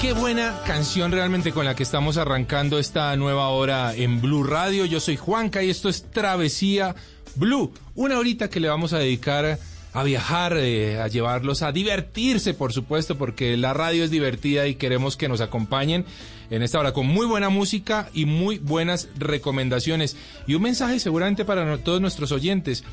Qué buena canción realmente con la que estamos arrancando esta nueva hora en Blue Radio. Yo soy Juanca y esto es Travesía Blue. Una horita que le vamos a dedicar a viajar, eh, a llevarlos a divertirse, por supuesto, porque la radio es divertida y queremos que nos acompañen en esta hora con muy buena música y muy buenas recomendaciones. Y un mensaje seguramente para todos nuestros oyentes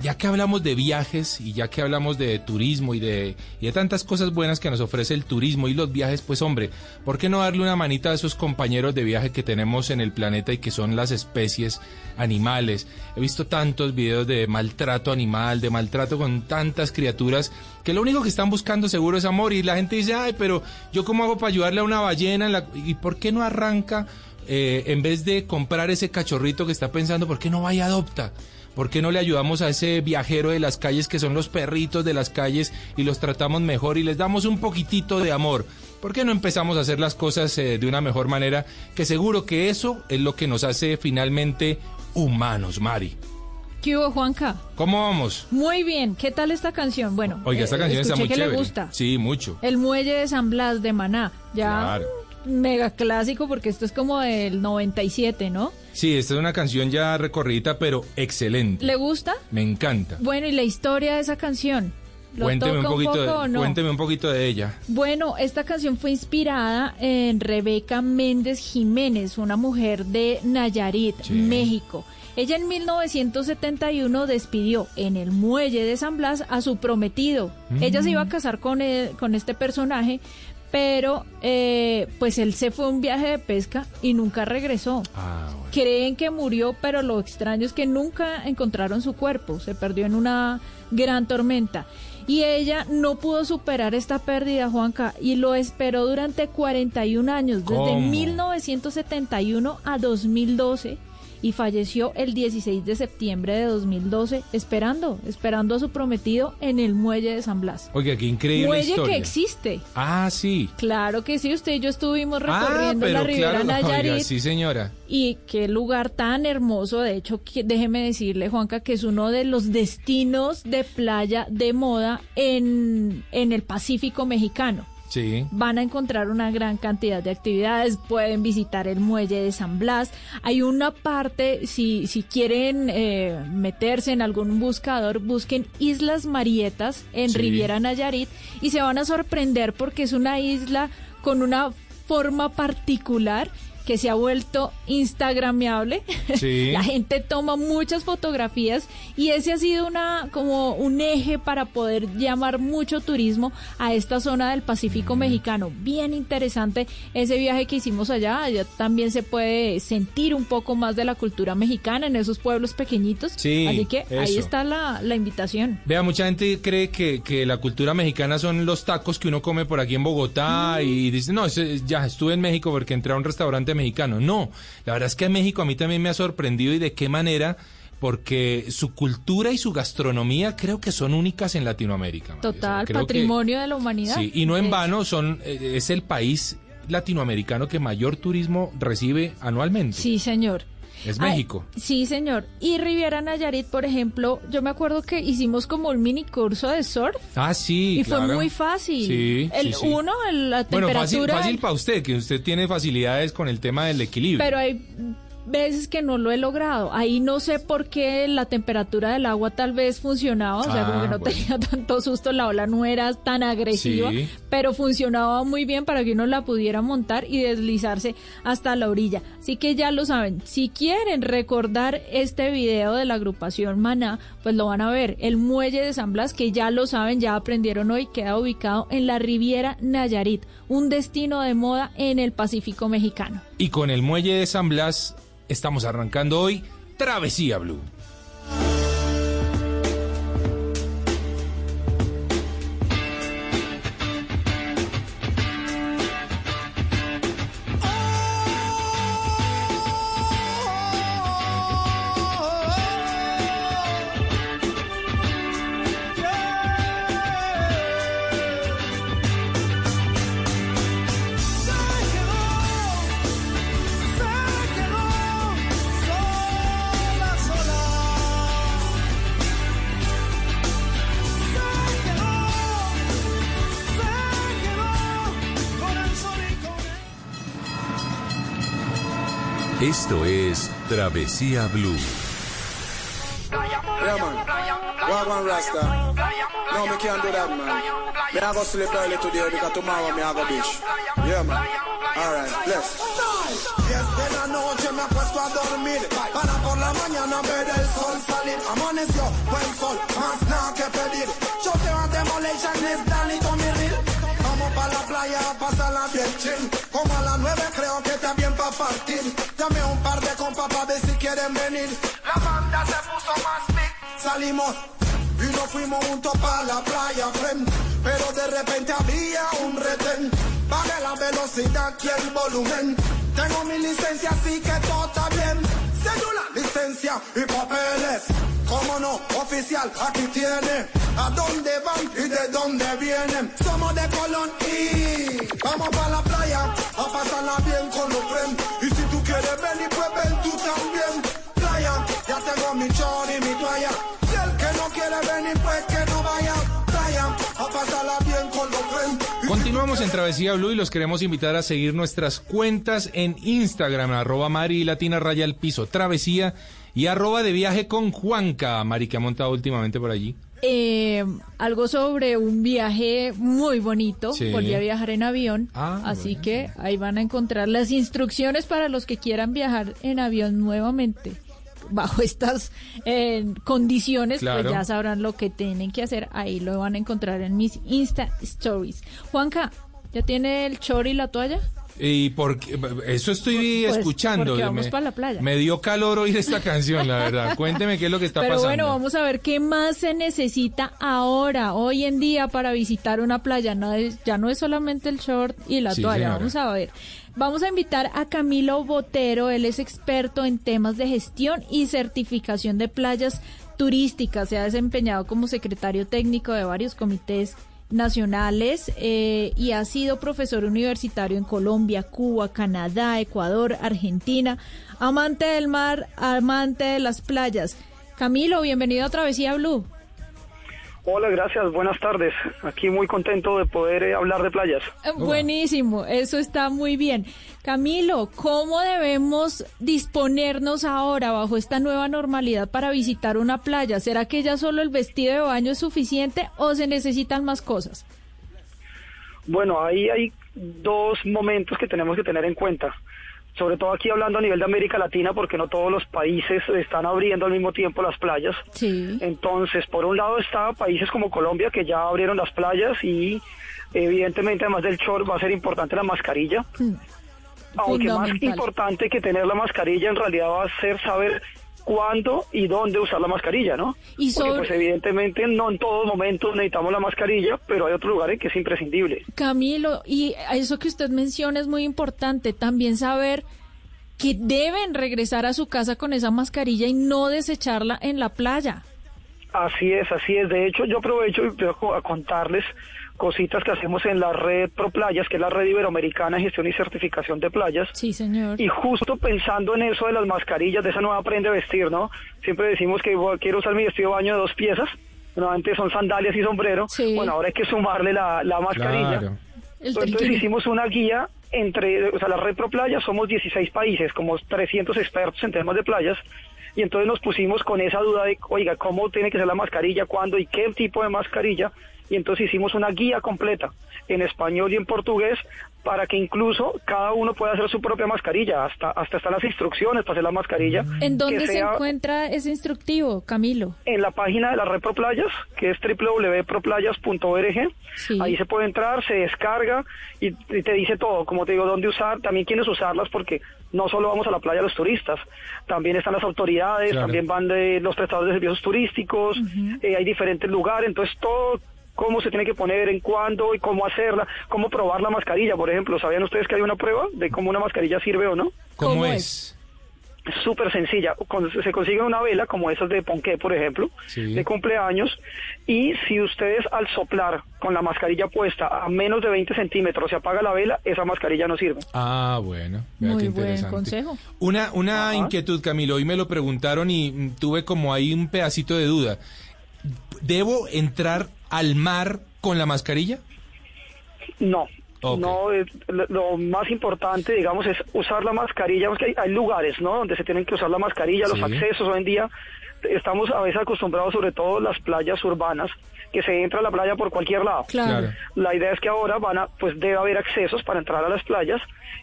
ya que hablamos de viajes y ya que hablamos de turismo y de, y de tantas cosas buenas que nos ofrece el turismo y los viajes, pues hombre, ¿por qué no darle una manita a esos compañeros de viaje que tenemos en el planeta y que son las especies animales? He visto tantos videos de maltrato animal, de maltrato con tantas criaturas que lo único que están buscando seguro es amor y la gente dice, ay, pero yo cómo hago para ayudarle a una ballena y por qué no arranca eh, en vez de comprar ese cachorrito que está pensando, ¿por qué no va y adopta? ¿Por qué no le ayudamos a ese viajero de las calles que son los perritos de las calles y los tratamos mejor y les damos un poquitito de amor? ¿Por qué no empezamos a hacer las cosas eh, de una mejor manera? Que seguro que eso es lo que nos hace finalmente humanos, Mari. ¿Qué hubo, Juanca? ¿Cómo vamos? Muy bien. ¿Qué tal esta canción? Bueno, Oiga, esta eh, canción está muy que chévere. le gusta. Sí, mucho. El muelle de San Blas de Maná. Ya Claro. Mega clásico porque esto es como del 97, ¿no? Sí, esta es una canción ya recorrida, pero excelente. ¿Le gusta? Me encanta. Bueno, y la historia de esa canción. ¿Lo Cuénteme un poquito, poco de, no? cuénteme un poquito de ella. Bueno, esta canción fue inspirada en Rebeca Méndez Jiménez, una mujer de Nayarit, Sí. México. Ella en 1971 despidió en el muelle de San Blas a su prometido. Ella se iba a casar con, el- con este personaje, pero eh, pues él se fue a un viaje de pesca y nunca regresó. Ah, bueno. Creen que murió, pero lo extraño es que nunca encontraron su cuerpo, se perdió en una gran tormenta. Y ella no pudo superar esta pérdida, Juanca, y lo esperó durante 41 años, desde ¿Cómo? 1971 a 2012, y falleció el 16 de septiembre de 2012, esperando, esperando a su prometido en el muelle de San Blas. Oiga, qué increíble Muelle historia. que existe. Ah, sí. Claro que sí, usted y yo estuvimos Ah, recorriendo la Riviera claro, Nayarit. oiga, sí, señora. Y qué lugar tan hermoso, de hecho, que- déjeme decirle, Juanca, que es uno de los destinos de playa de moda en, en el Pacífico mexicano. Sí. Van a encontrar una gran cantidad de actividades, pueden visitar el muelle de San Blas. Hay una parte, si, si quieren eh, meterse en algún buscador, busquen Islas Marietas en Sí. Riviera Nayarit y se van a sorprender porque es una isla con una forma particular que se ha vuelto instagramiable. Sí. La gente toma muchas fotografías y ese ha sido una como un eje para poder llamar mucho turismo a esta zona del Pacífico mexicano. Bien interesante ese viaje que hicimos allá. Allá también se puede sentir un poco más de la cultura mexicana en esos pueblos pequeñitos. Sí, Así que ahí eso. está la, la invitación. Vea, mucha gente cree que, que la cultura mexicana son los tacos que uno come por aquí en Bogotá y dice, no, ya estuve en México porque entré a un restaurante mexicano. No, la verdad es que México a mí también me ha sorprendido y de qué manera, porque su cultura y su gastronomía creo que son únicas en Latinoamérica. María. Total, creo que- patrimonio de la humanidad. Sí, y no en vano son eh, es el país latinoamericano que mayor turismo recibe anualmente. Sí, señor. Es Ay, México. sí, señor. Y Riviera Nayarit, por ejemplo, yo me acuerdo que hicimos como un mini curso de surf. Ah, sí, Y fue claro. muy fácil. Sí, el sí, sí. uno, el- la Bueno, fácil, temperatura. fácil para usted, que usted tiene facilidades con el tema del equilibrio. pero hay veces que no lo he logrado. Ahí no sé por qué la temperatura del agua tal vez funcionaba, o sea, Ah, como que no bueno. tenía tanto susto, la ola no era tan agresiva, Sí. pero funcionaba muy bien para que uno la pudiera montar y deslizarse hasta la orilla. Así que ya lo saben, si quieren recordar este video de la agrupación Maná, pues lo van a ver. El muelle de San Blas, que ya lo saben, ya aprendieron hoy, queda ubicado en la Riviera Nayarit, un destino de moda en el Pacífico mexicano. Y con el muelle de San Blas estamos arrancando hoy Travesía Blue. Esto es Travesía Blue. Yeah, man. Wagwan Rasta. No, me can't do that, man. Me I go sleep early today because tomorrow me I go beach. Yeah, man. Alright, bless. Yes, de la noche me acuesto a dormir Para por la mañana ver el sol salir Amaneció buen sol, más nada que pedir Yo te voy a demolition, es Danny Tommy Real Vamos pa' la playa a bien chill. Como a las nueve creo que está bien pa' partir. Dame un par de compas si quieren venir. La banda se puso más big Salimos y nos fuimos juntos pa' la playa, friend. Pero de repente había un retén. Baje la velocidad y el volumen. Tengo mi licencia así que todo está bien. Cédula, licencia y papeles Cómo no, oficial, aquí tiene ¿A dónde van y de dónde vienen? Somos de Colón y Vamos pa' la playa a pasarla bien con los friends. Y si tú quieres venir, pues ven tú también. Playa, ya tengo mi chor y mi toalla. Y el que no quiere venir, pues que no vaya. Playa, a pasarla bien con los friends. Continuamos en Travesía Blue y los queremos invitar a seguir nuestras cuentas en Instagram, arroba Mari Latina Raya al Piso. Travesía y arroba de viaje con Juanca. Mari, que ha montado últimamente por allí. Eh, algo sobre un viaje muy bonito. Sí. Volví a viajar en avión. Ah, así bueno. que ahí van a encontrar las instrucciones para los que quieran viajar en avión nuevamente. Bajo estas eh, condiciones, Claro. pues ya sabrán lo que tienen que hacer. Ahí lo van a encontrar en mis Insta Stories. Juanca, ¿Ya tiene el chor y la toalla? Y porque eso estoy Pues, escuchando. porque vamos me, la playa. me dio calor oír esta canción, la verdad. Cuénteme qué es lo que está Pero pasando. bueno, vamos a ver qué más se necesita ahora, hoy en día, para visitar una playa. No es- ya no es solamente el short y la Sí, toalla. señora. Vamos a ver. Vamos a invitar a Camilo Botero. Él es experto en temas de gestión y certificación de playas turísticas. Se ha desempeñado como secretario técnico de varios comités nacionales eh, y ha sido profesor universitario en Colombia, Cuba, Canadá, Ecuador, Argentina, amante del mar, amante de las playas. Camilo, bienvenido a Travesía Blue. Hola, gracias, buenas tardes. Aquí muy contento de poder eh, hablar de playas. Eh, Buenísimo, eso está muy bien. Camilo, ¿cómo debemos disponernos ahora bajo esta nueva normalidad para visitar una playa? ¿Será que ya solo el vestido de baño es suficiente o se necesitan más cosas? Bueno, ahí hay dos momentos que tenemos que tener en cuenta. Sobre todo aquí hablando a nivel de América Latina, porque no todos los países están abriendo al mismo tiempo las playas. Sí. Entonces, por un lado está países como Colombia, que ya abrieron las playas y evidentemente además del short va a ser importante la mascarilla. Aunque más importante que tener la mascarilla en realidad va a ser saber cuándo y dónde usar la mascarilla, ¿no? Y Porque sobre- pues evidentemente no en todos momentos necesitamos la mascarilla, pero hay otros lugares que es imprescindible. Camilo, y eso que usted menciona es muy importante, también saber que deben regresar a su casa con esa mascarilla y no desecharla en la playa. Así es, así es. De hecho, yo aprovecho y voy a contarles cositas que hacemos en la red Pro Playas, que es la red iberoamericana de gestión y certificación de playas. Sí, señor. Y justo pensando en eso de las mascarillas, de esa nueva prenda de vestir, ¿no? Siempre decimos que bueno, quiero usar mi vestido de baño de dos piezas. Bueno, antes son sandalias y sombrero. Sí. Bueno, ahora hay que sumarle la, la mascarilla. Claro. Entonces hicimos una guía entre, o sea, la red Pro Playa, somos 16 países, como 300 expertos en temas de playas, y entonces nos pusimos con esa duda de, oiga, ¿cómo tiene que ser la mascarilla, cuándo y qué tipo de mascarilla? Y entonces hicimos una guía completa en español y en portugués para que incluso cada uno pueda hacer su propia mascarilla, hasta hasta están las instrucciones para hacer la mascarilla. ¿En que dónde se encuentra ese instructivo, Camilo? en la página de la red ProPlayas, que es www.proplayas.org. Sí. Ahí se puede entrar, se descarga y, y te dice todo, como te digo, dónde usar, también quiénes usarlas, porque no solo vamos a la playa los turistas, también están las autoridades, Claro. también van de los prestadores de servicios turísticos, eh, hay diferentes lugares, entonces todo cómo se tiene que poner, en cuándo y cómo hacerla, cómo probar la mascarilla, por ejemplo. ¿Sabían ustedes que hay una prueba de cómo una mascarilla sirve o no? ¿Cómo, ¿Cómo es? Súper sencilla. Con- se consigue una vela, como esas de Ponqué, por ejemplo, Sí. de cumpleaños, y si ustedes al soplar con la mascarilla puesta a menos de 20 centímetros se apaga la vela, esa mascarilla no sirve. Ah, bueno. vea Muy qué buen consejo. Una, una Ajá. inquietud, Camilo. Hoy me lo preguntaron y tuve como ahí un pedacito de duda. ¿Debo entrar al mar con la mascarilla? No. No, es- lo, lo más importante, digamos, es usar la mascarilla. porque hay, hay lugares, ¿no? Donde se tienen que usar la mascarilla, los accesos hoy en día. Estamos a veces acostumbrados, sobre todo las playas urbanas, que se entra a la playa por cualquier lado. Claro. La idea es que ahora van a, pues debe haber accesos para entrar a las playas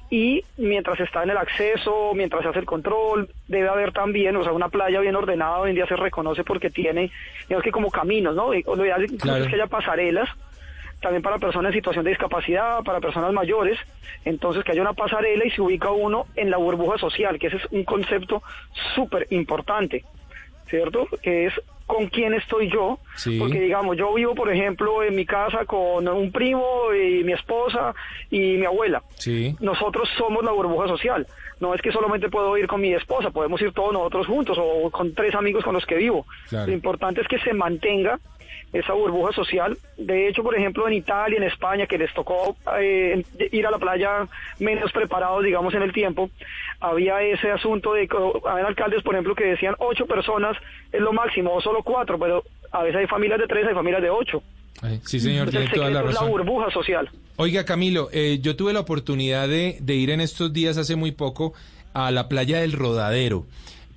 y mientras está en el acceso, mientras se hace el control, debe haber también, o sea, una playa bien ordenada hoy en día se reconoce porque tiene, digamos que como caminos, ¿no? Lo ideal Claro. es que haya pasarelas también para personas en situación de discapacidad, para personas mayores, entonces que haya una pasarela y se ubica uno en la burbuja social, que ese es un concepto súper importante, ¿cierto? Que es con quién estoy yo, Sí. porque digamos, yo vivo, por ejemplo, en mi casa con un primo y mi esposa y mi abuela. Sí. Nosotros somos la burbuja social. No es que solamente puedo ir con mi esposa, podemos ir todos nosotros juntos o con tres amigos con los que vivo. Claro. Lo importante es que se mantenga esa burbuja social. De hecho, por ejemplo, en Italia, en España, que les tocó eh, ir a la playa menos preparados, digamos, en el tiempo, había ese asunto de que había alcaldes, por ejemplo, que decían ocho personas es lo máximo, o solo cuatro, pero a veces hay familias de tres, hay familias de ocho. Ay, sí, señor, tiene toda la secreto es la razón. burbuja social. Oiga, Camilo, eh, yo tuve la oportunidad de, de ir en estos días hace muy poco a la playa del Rodadero,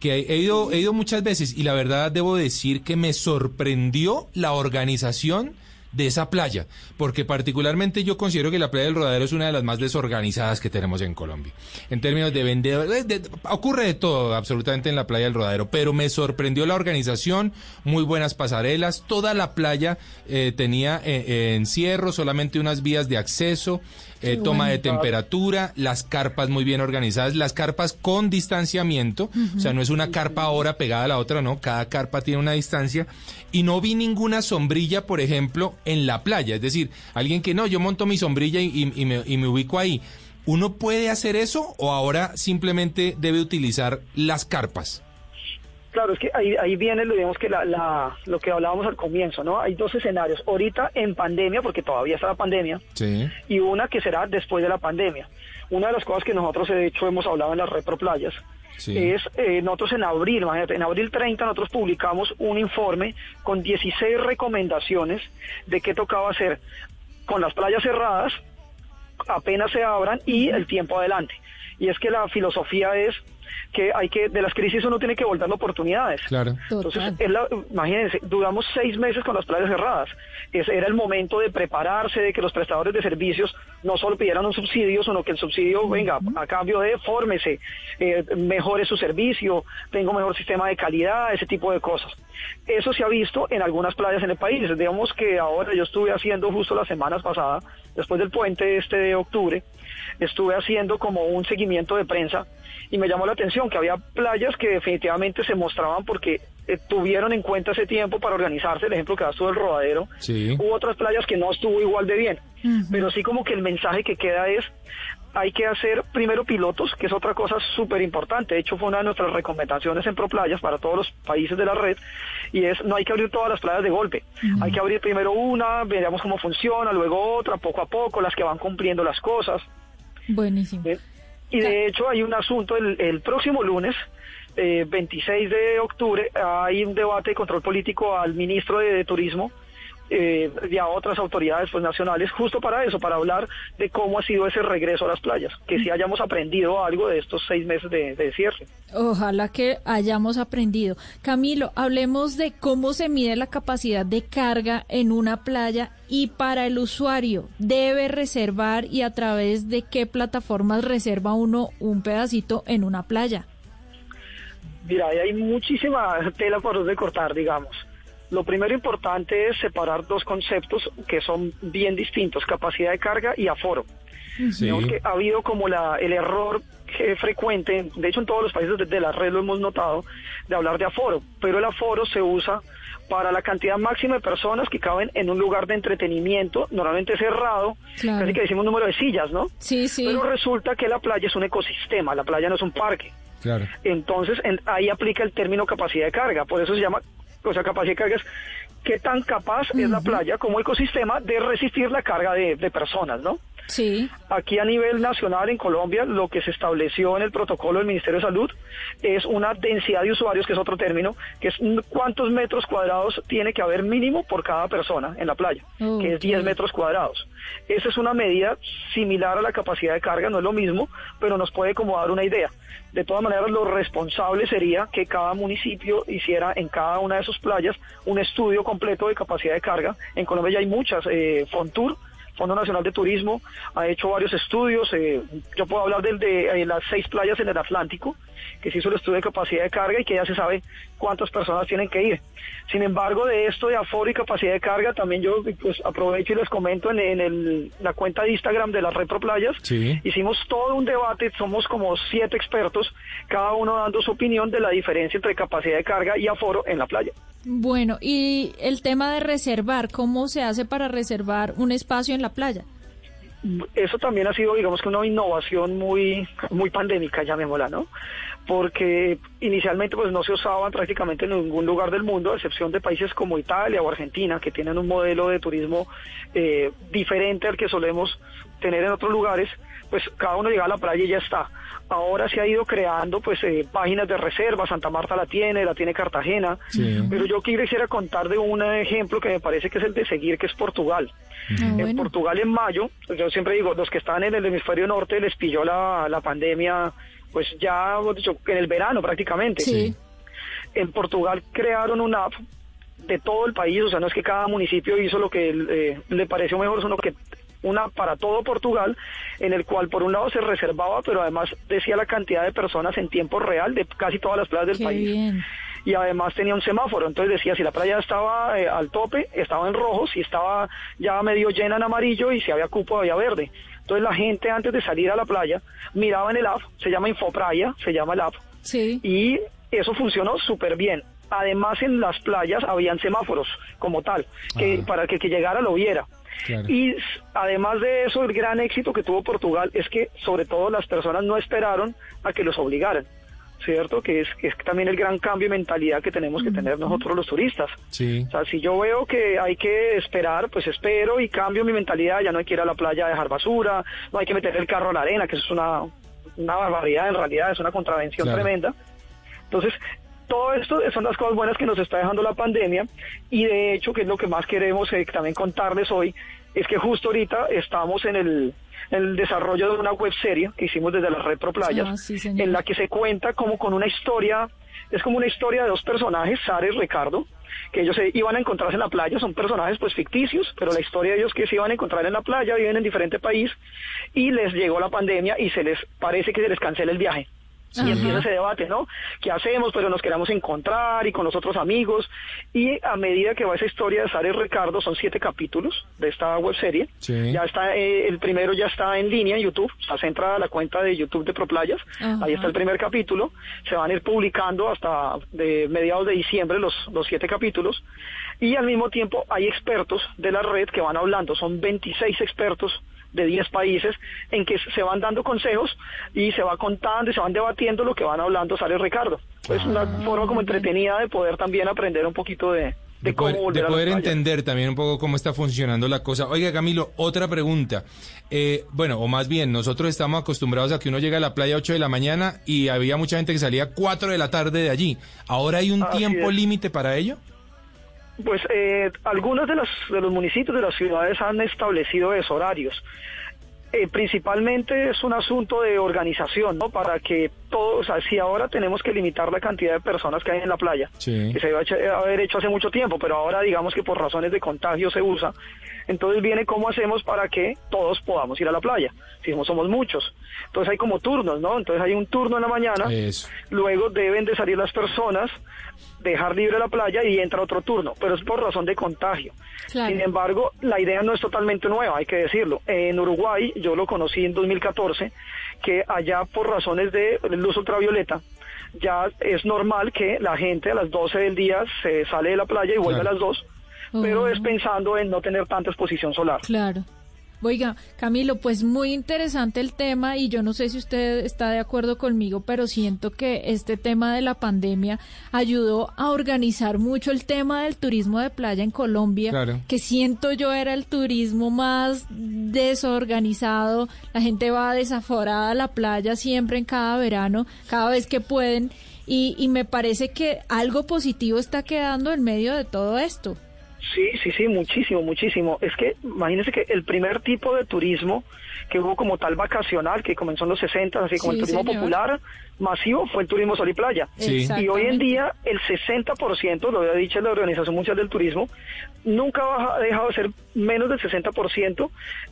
que he ido, he ido muchas veces y la verdad debo decir que me sorprendió la organización de esa playa, porque particularmente yo considero que la playa del Rodadero es una de las más desorganizadas que tenemos en Colombia. En términos de vendedores, de- de- ocurre de todo absolutamente en la playa del Rodadero, pero me sorprendió la organización, muy buenas pasarelas, toda la playa eh, tenía eh, eh, encierro, solamente unas vías de acceso, eh, toma de temperatura, las carpas muy bien organizadas, las carpas con distanciamiento, o sea, no es una carpa ahora pegada a la otra, no, cada carpa tiene una distancia, y no vi ninguna sombrilla, por ejemplo, en la playa, es decir, alguien que no, yo monto mi sombrilla y, y- y me, y me ubico ahí. ¿Uno puede hacer eso o ahora simplemente debe utilizar las carpas? Claro, es que ahí, ahí viene, lo digamos que la, la- lo que hablábamos al comienzo, ¿no? Hay dos escenarios. Ahorita en pandemia, porque todavía está la pandemia, Sí. y una que será después de la pandemia. Una de las cosas que nosotros, de hecho, hemos hablado en las Reproplayas Sí. es, eh, nosotros en abril, imagínate, en abril 30 nosotros publicamos un informe con 16 recomendaciones de qué tocaba hacer con las playas cerradas, apenas se abran y el tiempo adelante. Y es que la filosofía es que hay que, de las crisis uno tiene que volver oportunidades. Claro. Entonces, es la- imagínense, duramos seis meses con las playas cerradas. Ese era el momento de prepararse, de que los prestadores de servicios no solo pidieran un subsidio, sino que el subsidio venga a cambio de fórmese, eh, mejore su servicio, tenga un mejor sistema de calidad, ese tipo de cosas. Eso se ha visto en algunas playas en el país. Digamos que ahora yo estuve haciendo justo las semanas pasadas, después del puente este de octubre, estuve haciendo como un seguimiento de prensa y me llamó la atención que había playas que definitivamente se mostraban porque eh, tuvieron en cuenta ese tiempo para organizarse, el ejemplo que das tú del rodadero. Sí. Hubo otras playas que no estuvo igual de bien, pero sí como que el mensaje que queda es hay que hacer primero pilotos, que es otra cosa súper importante. De hecho, fue una de nuestras recomendaciones en ProPlayas para todos los países de la red, y es no hay que abrir todas las playas de golpe. Hay que abrir primero una, veamos cómo funciona, luego otra, poco a poco, las que van cumpliendo las cosas. Buenísimo. ¿sí? Y de hecho hay un asunto, el, el próximo lunes, eh, 26 de octubre, hay un debate de control político al ministro de, Turismo eh, y a otras autoridades pues, nacionales, justo para eso, para hablar de cómo ha sido ese regreso a las playas, que si hayamos aprendido algo de estos seis meses de, de cierre. Ojalá que hayamos aprendido. Camilo, hablemos de cómo se mide la capacidad de carga en una playa y para el usuario, ¿debe reservar y a través de qué plataformas reserva uno un pedacito en una playa? Mira, hay muchísima tela por donde cortar, digamos. Lo primero importante es separar dos conceptos que son bien distintos, capacidad de carga y aforo. Sí. Digamos que ha habido como la, el error eh, frecuente, de hecho en todos los países de, de la red lo hemos notado, de hablar de aforo, pero el aforo se usa para la cantidad máxima de personas que caben en un lugar de entretenimiento, normalmente cerrado, Claro. casi que decimos número de sillas, ¿no? Sí, sí. Pero resulta que la playa es un ecosistema, la playa no es un parque. Claro. Entonces, en- ahí aplica el término capacidad de carga. Por eso se llama, o sea, capacidad de carga es qué tan capaz es la playa como ecosistema de resistir la carga de, de personas, ¿no? Sí. Aquí a nivel nacional en Colombia lo que se estableció en el protocolo del Ministerio de Salud es una densidad de usuarios, que es otro término, que es cuántos metros cuadrados tiene que haber mínimo por cada persona en la playa, que es Ok. 10 metros cuadrados. Esa es una medida similar a la capacidad de carga, no es lo mismo, pero nos puede como dar una idea. De todas maneras, lo responsable sería que cada municipio hiciera en cada una de sus playas un estudio completo de capacidad de carga. En Colombia ya hay muchas, eh, Fontur, Fondo Nacional de Turismo ha hecho varios estudios. eh, yo puedo hablar del de eh, las seis playas en el Atlántico, que se hizo el estudio de capacidad de carga y que ya se sabe cuántas personas tienen que ir. Sin embargo, de esto de aforo y capacidad de carga, también yo pues aprovecho y les comento en, en el- la cuenta de Instagram de la Red Pro Playas. Sí. Hicimos todo un debate, somos como siete expertos, cada uno dando su opinión de la diferencia entre capacidad de carga y aforo en la playa. Bueno, y el tema de reservar, ¿cómo se hace para reservar un espacio en la playa? Eso también ha sido, digamos que una innovación muy, muy pandémica, llamémosla, ¿no? Porque inicialmente pues no se usaban prácticamente en ningún lugar del mundo, a excepción de países como Italia o Argentina, que tienen un modelo de turismo eh, diferente al que solemos tener en otros lugares, pues cada uno llega a la playa y ya está. Ahora se ha ido creando pues eh, páginas de reserva, Santa Marta la tiene, la tiene Cartagena, Sí. pero yo quisiera contar de un ejemplo que me parece que es el de seguir, que es Portugal. Ah, En bueno. Portugal en mayo, yo siempre digo, los que están en el hemisferio norte les pilló la, la pandemia, pues ya en el verano prácticamente. Sí. En Portugal crearon una app de todo el país, o sea, no es que cada municipio hizo lo que eh, le pareció mejor, sino que una para todo Portugal, en el cual por un lado se reservaba, pero además decía la cantidad de personas en tiempo real de casi todas las playas del Qué país. bien. Y además tenía un semáforo, entonces decía si la playa estaba eh, al tope, estaba en rojo, si estaba ya medio llena en amarillo y si había cupo había verde. Entonces la gente antes de salir a la playa miraba en el app, se llama Infoplaya, se llama el app, Sí. y eso funcionó súper bien. Además en las playas habían semáforos como tal, que Ajá. para que el que llegara lo viera. Claro. Y además de eso, el gran éxito que tuvo Portugal es que sobre todo las personas no esperaron a que los obligaran, ¿cierto? Que es, que es también el gran cambio de mentalidad que tenemos que tener nosotros los turistas. Sí. O sea, si yo veo que hay que esperar, pues espero y cambio mi mentalidad, ya no hay que ir a la playa a dejar basura, no hay que meter el carro a la arena, que eso es una, una barbaridad en realidad, es una contravención Claro. tremenda. Entonces, todo esto son las cosas buenas que nos está dejando la pandemia y de hecho, que es lo que más queremos eh, también contarles hoy, es que justo ahorita estamos en el, en el desarrollo de una web serie que hicimos desde la red Pro Playas, Ah, sí, en la que se cuenta como con una historia, es como una historia de dos personajes, Sara y Ricardo, que ellos se iban a encontrarse en la playa, son personajes pues ficticios, pero la historia de ellos que se iban a encontrar en la playa, viven en diferente país y les llegó la pandemia y se les parece que se les cancela el viaje. Y Ajá. empieza ese debate, ¿no? ¿Qué hacemos? Pero nos queremos encontrar y con los otros amigos. Y a medida que va esa historia de Sara y Ricardo, son siete capítulos de esta web serie. Sí. Ya está, eh, el primero ya está en línea en YouTube. Se entra a la cuenta de YouTube de ProPlayas. Ajá. Ahí está el primer capítulo. Se van a ir publicando hasta de mediados de diciembre los, los siete capítulos. Y al mismo tiempo hay expertos de la red que van hablando. Son 26 expertos de 10 países en que se van dando consejos y se va contando y se van debatiendo lo que van hablando Sara y Ricardo. Es una forma como entretenida de poder también aprender un poquito de, de, De cómo poder, volver de poder entender también un poco cómo está funcionando la cosa. Oiga, Camilo, otra pregunta. Eh, bueno, o más bien, nosotros estamos acostumbrados a que uno llega a la playa a 8 de la mañana y había mucha gente que salía a 4 de la tarde de allí. ¿Ahora hay un Así tiempo límite para ello? Pues eh, algunos de los, de los municipios de las ciudades han establecido esos horarios. Eh, principalmente es un asunto de organización, ¿no? Para que todo, o sea, si ahora tenemos que limitar la cantidad de personas que hay en la playa, Sí. que se iba a echa- haber hecho hace mucho tiempo, pero ahora digamos que por razones de contagio se usa, entonces viene cómo hacemos para que todos podamos ir a la playa, si no somos muchos. Entonces hay como turnos, ¿no? Entonces hay un turno en la mañana, Eso. luego deben de salir las personas, dejar libre la playa y entra otro turno, pero es por razón de contagio. Claro. Sin embargo, la idea no es totalmente nueva, hay que decirlo. En Uruguay, yo lo conocí en 2014, que allá por razones de luz ultravioleta, ya es normal que la gente a las 12 del día se sale de la playa y vuelve Claro. a las 2, pero es pensando en no tener tanta exposición solar. Claro. Oiga, Camilo, pues muy interesante el tema y yo no sé si usted está de acuerdo conmigo, pero siento que este tema de la pandemia ayudó a organizar mucho el tema del turismo de playa en Colombia, Claro. que siento yo era el turismo más desorganizado, la gente va desaforada a la playa siempre en cada verano, cada vez que pueden y, y me parece que algo positivo está quedando en medio de todo esto. Sí, sí, sí, muchísimo, muchísimo. Es que imagínense que el primer tipo de turismo que hubo como tal vacacional, que comenzó en los 60, así como Sí, el turismo señor. popular masivo, fue el turismo sol y playa. Sí. Y hoy en día el 60%, lo había dicho la Organización Mundial del Turismo, nunca ha dejado de ser menos del 60%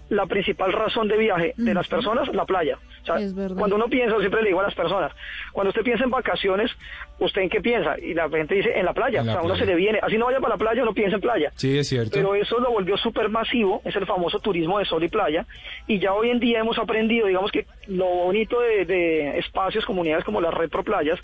la principal razón de viaje de las personas, la playa. O sea, Es verdad. cuando uno piensa, siempre le digo a las personas, cuando usted piensa en vacaciones, ¿usted en qué piensa? Y la gente dice, en la playa. En la o sea, uno se le viene, así no vaya para la playa, uno piensa en playa. Sí, es cierto. Pero eso lo volvió súper masivo, es el famoso turismo de sol y playa, y ya hoy en día hemos aprendido, digamos que lo bonito de, de espacios, comunidades como la Red Pro Playas,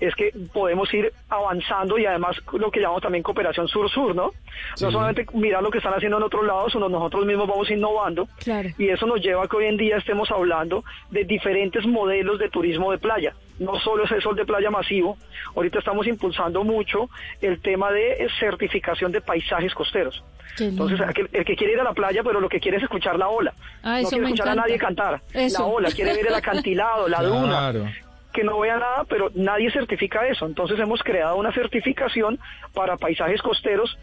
es que podemos ir avanzando y además lo que llamamos también cooperación sur-sur, ¿no? Sí. No solamente mirar lo que están haciendo en otros lados, sino nosotros mismos vamos innovando, Claro. y eso nos lleva a que hoy en día estemos hablando de diferentes modelos de turismo de playa. No solo es el sol de playa masivo, ahorita estamos impulsando mucho el tema de certificación de paisajes costeros. Entonces, aquel- el que quiere ir a la playa, pero lo que quiere es escuchar la ola. Ah, no quiere escuchar a nadie cantar. Eso. La ola, quiere ver el acantilado, la duna Claro. Que no vea nada, pero nadie certifica eso. Entonces hemos creado una certificación para paisajes costeros.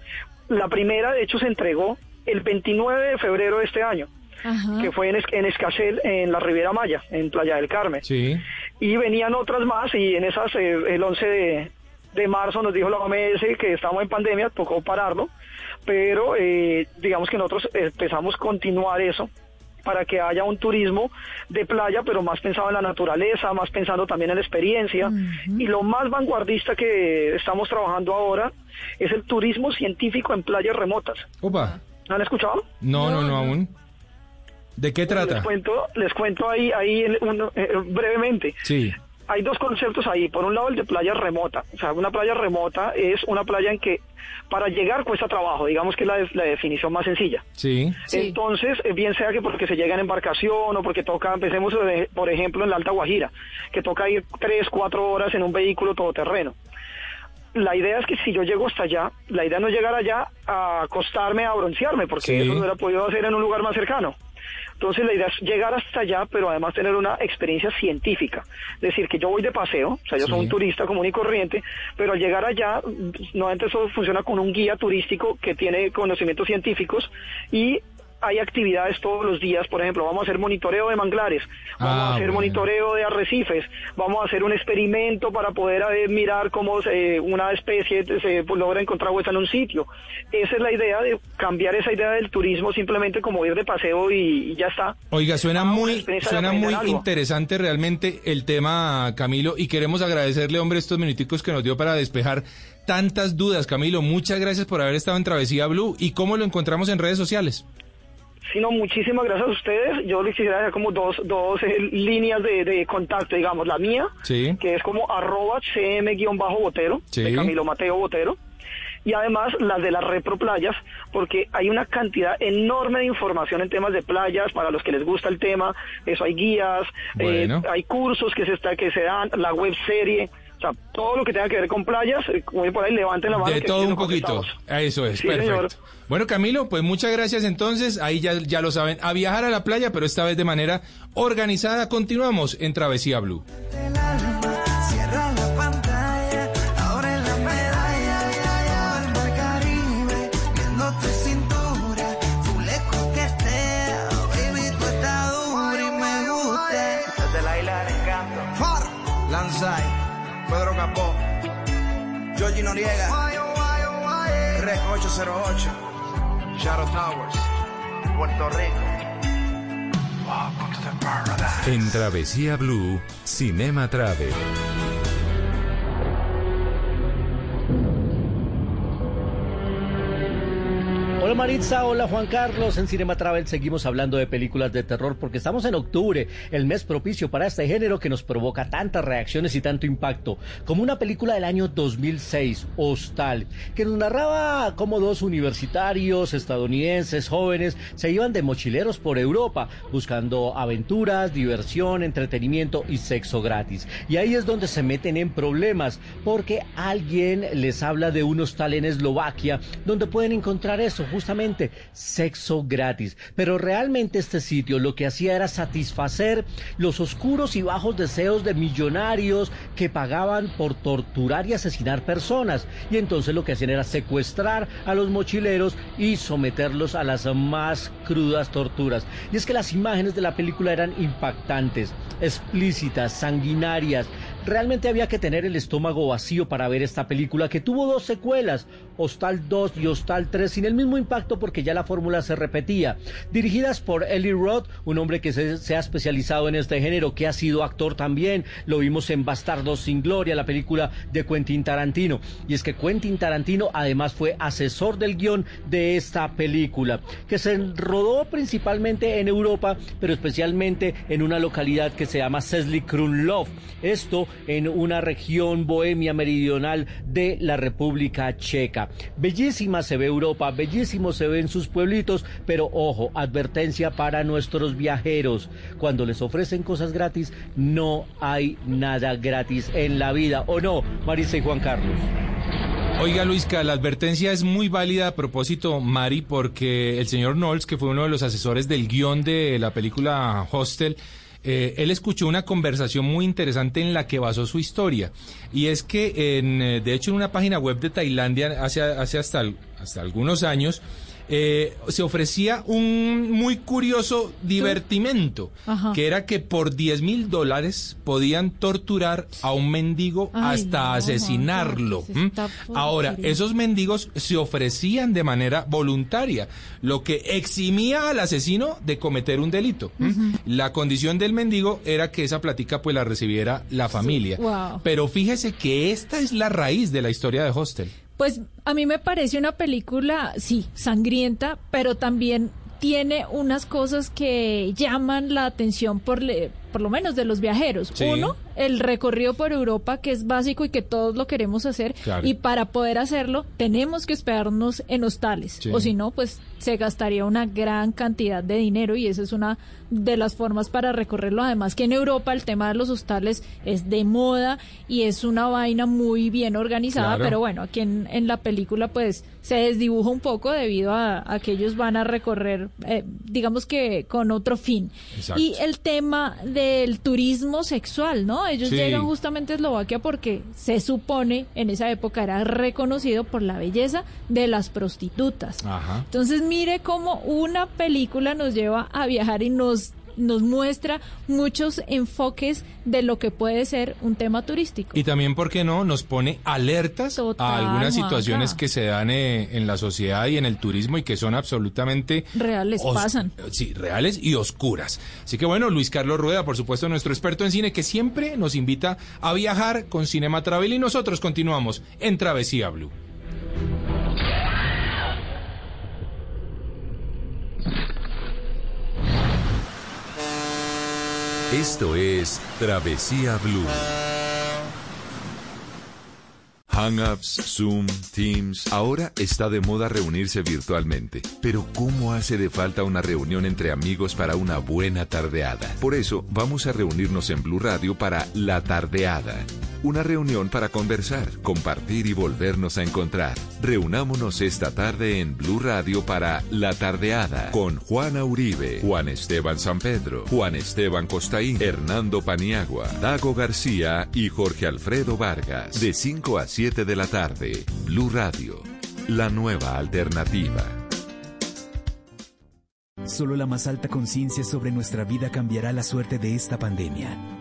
La primera, de hecho, se entregó el 29 de febrero de este año, Ajá. que fue en, en Escacel, en la Riviera Maya, en Playa del Carmen. Sí. Y venían otras más y en esas, eh, el 11 de, de marzo nos dijo la OMS que estamos en pandemia, tocó pararlo, pero eh, digamos que nosotros empezamos a continuar eso para que haya un turismo de playa, pero más pensado en la naturaleza, más pensando también en la experiencia. Y lo más vanguardista que estamos trabajando ahora es el turismo científico en playas remotas. Opa. ¿No han escuchado? No, no, no, aún. ¿De qué trata? Les cuento, les cuento ahí, ahí en uno- eh, brevemente. Sí. Hay dos conceptos ahí. Por un lado, el de playa remota. O sea, una playa remota es una playa en que para llegar cuesta trabajo. Digamos que es la, de- la definición más sencilla. Sí. Entonces, eh, bien sea que porque se llega en embarcación o porque toca, empecemos eh, por ejemplo en la Alta Guajira, que toca ir tres, cuatro horas en un vehículo todoterreno. La idea es que si yo llego hasta allá, la idea no es llegar allá a acostarme a broncearme, porque Sí. eso lo hubiera podido hacer en un lugar más cercano. Entonces la idea es llegar hasta allá, pero además tener una experiencia científica. Es decir, que yo voy de paseo, o sea, yo Sí. soy un turista común y corriente, pero al llegar allá, mm, nuevamente eso funciona con un guía turístico que tiene conocimientos científicos y hay actividades todos los días, por ejemplo, vamos a hacer monitoreo de manglares, vamos Ah, a hacer bueno. monitoreo de arrecifes, vamos a hacer un experimento para poder eh, mirar cómo se- una especie se logra encontrar huesa en un sitio. Esa es la idea de cambiar esa idea del turismo simplemente como ir de paseo y, y ya está. Oiga, suena Ah, muy, suena muy algo. interesante realmente el tema, Camilo, y queremos agradecerle, hombre, estos minuticos que nos dio para despejar tantas dudas. Camilo, muchas gracias por haber estado en Travesía Blue. ¿Y cómo lo encontramos en redes sociales? Sino muchísimas gracias a ustedes. Yo les quisiera dejar como dos, dos eh, líneas de, de contacto, digamos. La mía, Sí. que es como arroba cm-botero, Sí. de Camilo Mateo Botero. Y además las de las Repro Playas, porque hay una cantidad enorme de información en temas de playas para los que les gusta el tema. Eso hay guías, eh, hay cursos que se está, que se dan, la web serie, o sea, todo lo que tenga que ver con playas, eh, como por ahí levanten la mano. De que todo un poquito. Eso es, Sí, perfecto. señor. Bueno, Camilo, pues muchas gracias entonces. Ahí ya, ya lo saben, a viajar a la playa, pero esta vez de manera organizada. Continuamos en Travesía Blue. Rec 808, Shadow Towers, Puerto Rico. En Travesía Blue, Cinema Travel. Hola Maritza, hola Juan Carlos. En Cinema Travel seguimos hablando de películas de terror porque estamos en octubre, el mes propicio para este género que nos provoca tantas reacciones y tanto impacto, como una película del año 2006, Hostal, que nos narraba cómo dos universitarios estadounidenses jóvenes se iban de mochileros por Europa buscando aventuras, diversión, entretenimiento y sexo gratis. Y ahí es donde se meten en problemas porque alguien les habla de un hostal en Eslovaquia donde pueden encontrar eso, sexo gratis. Pero realmente este sitio lo que hacía era satisfacer los oscuros y bajos deseos de millonarios que pagaban por torturar y asesinar personas. Y entonces lo que hacían era secuestrar a los mochileros y someterlos a las más crudas torturas. Y es que las imágenes de la película eran impactantes, explícitas, sanguinarias. Realmente había que tener el estómago vacío para ver esta película que tuvo dos secuelas, Hostal 2 y Hostal 3, sin el mismo impacto porque ya la fórmula se repetía. Dirigidas por Eli Roth, un hombre que se, ha especializado en este género, que ha sido actor también. Lo vimos en Bastardos sin Gloria, la película de Quentin Tarantino. Y es que Quentin Tarantino además fue asesor del guion de esta película, que se rodó principalmente en Europa, pero especialmente en una localidad que se llama Cesly Krumlov. Esto en una región bohemia meridional de la República Checa. Bellísima se ve Europa, bellísimo se ven sus pueblitos, pero ojo, advertencia para nuestros viajeros. Cuando les ofrecen cosas gratis, no hay nada gratis en la vida. ¿O no, Marisa y Juan Carlos? Oiga, Luisca, la advertencia es muy válida a propósito, Mari, porque el señor Knowles, que fue uno de los asesores del guion de la película Hostel, eh, él escuchó una conversación muy interesante en la que basó su historia. Y es que, en, eh, de hecho, en una página web de Tailandia, hace, hace hasta, hasta algunos años, eh, se ofrecía un muy curioso divertimento, Ajá. que era que por 10 mil dólares podían torturar a un mendigo Ay, hasta no, asesinarlo. Juanca, ¿qué es ¿m? esta Ahora, esos mendigos se ofrecían de manera voluntaria, lo que eximía al asesino de cometer un delito. La condición del mendigo era que esa platica pues la recibiera la familia. wow. Pero fíjese que esta es la raíz de la historia de Hostel. Pues a mí me parece una película, sí, sangrienta, pero también tiene unas cosas que llaman la atención por, le- por lo menos de los viajeros. Sí. Uno, el recorrido por Europa, que es básico y que todos lo queremos hacer. Claro. Y para poder hacerlo, tenemos que hospedarnos en hostales. Sí. O si no, pues se gastaría una gran cantidad de dinero y esa es una de las formas para recorrerlo. Además que en Europa el tema de los hostales es de moda y es una vaina muy bien organizada, Claro. pero bueno, aquí en, en la película pues se desdibuja un poco debido a, a que ellos van a recorrer, eh, digamos que con otro fin. Exacto. Y el tema del turismo sexual, ¿no? Ellos Sí. llegan justamente a Eslovaquia porque se supone en esa época era reconocido por la belleza de las prostitutas. Ajá. Entonces mire cómo una película nos lleva a viajar y nos nos muestra muchos enfoques de lo que puede ser un tema turístico. Y también, ¿por qué no? Nos pone alertas Total, a algunas Juanca. situaciones que se dan eh, en la sociedad y en el turismo y que son absolutamente... Reales, pasan. Sí, reales y oscuras. Así que bueno, Luis Carlos Rueda, por supuesto, nuestro experto en cine, que siempre nos invita a viajar con Cinema Travel y nosotros continuamos en Travesía Blue. Esto es Travesía Blue. Hangouts, Zoom, Teams. Ahora está de moda reunirse virtualmente. Pero ¿cómo hace de falta una reunión entre amigos para una buena tardeada? Por eso vamos a reunirnos en Blue Radio para La Tardeada. Una reunión para conversar, compartir y volvernos a encontrar. Reunámonos esta tarde en Blue Radio para La Tardeada con Juana Uribe, Juan Esteban San Pedro, Juan Esteban Costaín, Hernando Paniagua, Dago García y Jorge Alfredo Vargas. De 5 a 7 de la tarde, Blue Radio, la nueva alternativa. Solo la más alta conciencia sobre nuestra vida cambiará la suerte de esta pandemia.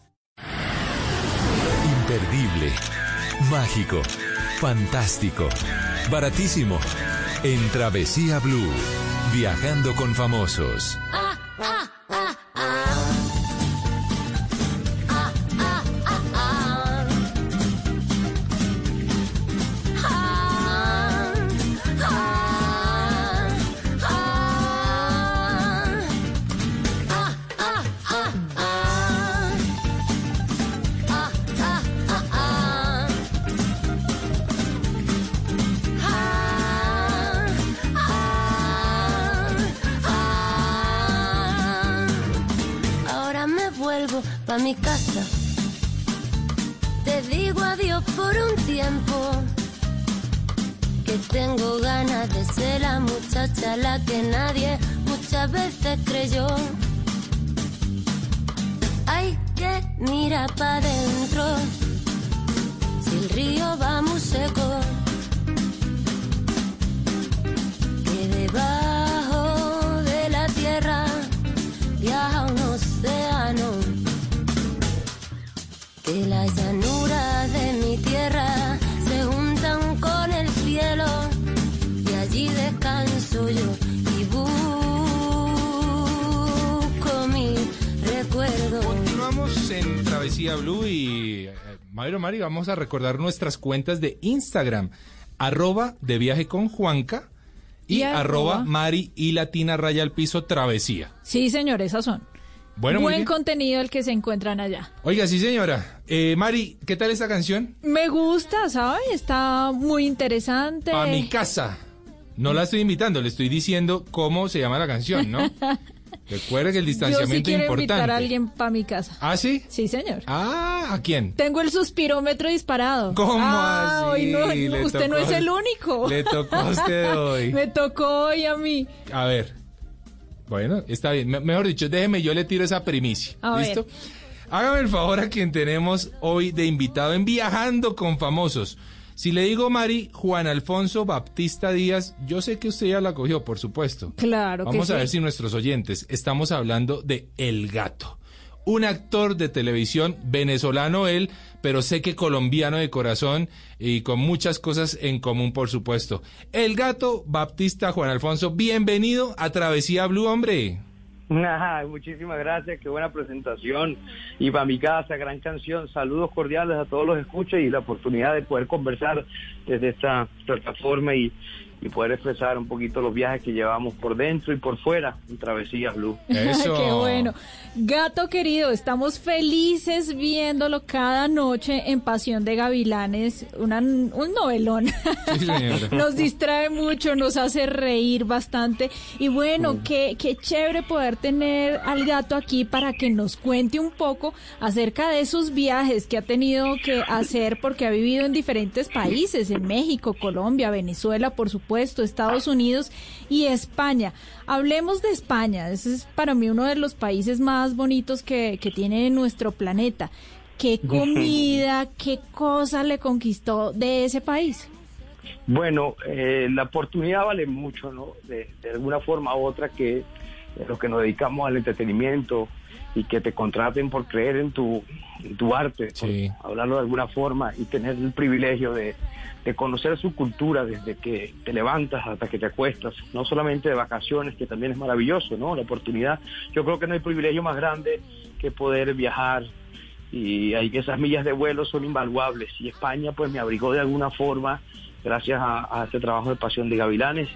Imperdible, mágico, fantástico, baratísimo. En Travesía Blue, viajando con famosos. Ahora pa' mi casa. Te digo adiós por un tiempo. Que tengo ganas de ser la muchacha la que nadie muchas veces creyó. Hay que mirar pa' adentro. Si el río va muy seco. Travesía Blue y eh, Madre Mari, vamos a recordar nuestras cuentas de Instagram, arroba de viaje con Juanca y, Y arroba, arroba Mari y Latina Raya al Piso Travesía. Sí, señor, esas son. Bueno, muy Buen bien. contenido el que se encuentran allá. Oiga, sí señora. Eh, Mari, ¿qué tal esta canción? Me gusta, ¿sabes? Está muy interesante. A mi casa. No la estoy invitando, le estoy diciendo cómo se llama la canción, ¿no? Recuerde que el Yo sí distanciamiento quiero es importante. invitar a alguien para mi casa. ¿Ah, sí? Sí, señor. Ah, ¿a quién? Tengo el suspirómetro disparado. ¿Cómo ah, así? hoy no, Le usted no es el único. Le tocó a usted hoy. Me tocó hoy a mí. A ver. Bueno, está bien. Me- mejor dicho, déjeme, yo le tiro esa primicia. A ver. ¿Listo? Hágame el favor a quien tenemos hoy de invitado en Viajando con Famosos. Si le digo Mari, Juan Alfonso Baptista Díaz, yo sé que usted ya la cogió, por supuesto. Claro que Vamos a sí. ver si nuestros oyentes estamos hablando de El Gato. Un actor de televisión venezolano él, pero sé que colombiano de corazón y con muchas cosas en común, por supuesto. El Gato Baptista Juan Alfonso, bienvenido a Travesía Blue, hombre. Muchísimas gracias, qué buena presentación. Y para mi casa, gran canción. Saludos cordiales a todos los escuchas y la oportunidad de poder conversar desde esta plataforma y, y poder expresar un poquito los viajes que llevamos por dentro y por fuera en Travesías Blue. Qué bueno. Gato querido, estamos felices viéndolo cada noche en Pasión de Gavilanes, una- un novelón. señora. nos distrae mucho, nos hace reír bastante. Y bueno, qué, qué chévere poder tener al gato aquí para que nos cuente un poco acerca de esos viajes que ha tenido que hacer porque ha vivido en diferentes países, en México, Colombia, Venezuela, por supuesto, Estados Unidos y España. Hablemos de España, ese es para mí uno de los países más bonitos que, que tiene nuestro planeta. ¿Qué comida, qué cosa le conquistó de ese país? Bueno, eh, la oportunidad vale mucho, ¿no? De, de alguna forma u otra que los que nos dedicamos al entretenimiento y que te contraten por creer en tu, en tu arte, por hablarlo de alguna forma y tener el privilegio de, de conocer su cultura desde que te levantas hasta que te acuestas, no solamente de vacaciones, que también es maravilloso, ¿no? La oportunidad, yo creo que no hay privilegio más grande que poder viajar y hay esas millas de vuelo son invaluables y España pues me abrigó de alguna forma gracias a, a este trabajo de pasión de Gavilanes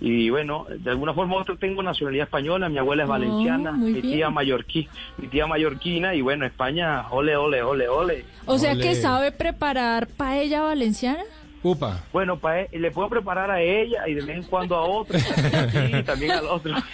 y bueno, de alguna forma u otra tengo nacionalidad española, mi abuela es Oh, valenciana, mi bien. tía mallorquí, mi tía mallorquina y bueno, España, ole, ole, ole, ole. O sea que sabe preparar paella valenciana. Upa. Bueno, pa- le puedo preparar a ella y de vez en cuando a otro, y también al otro.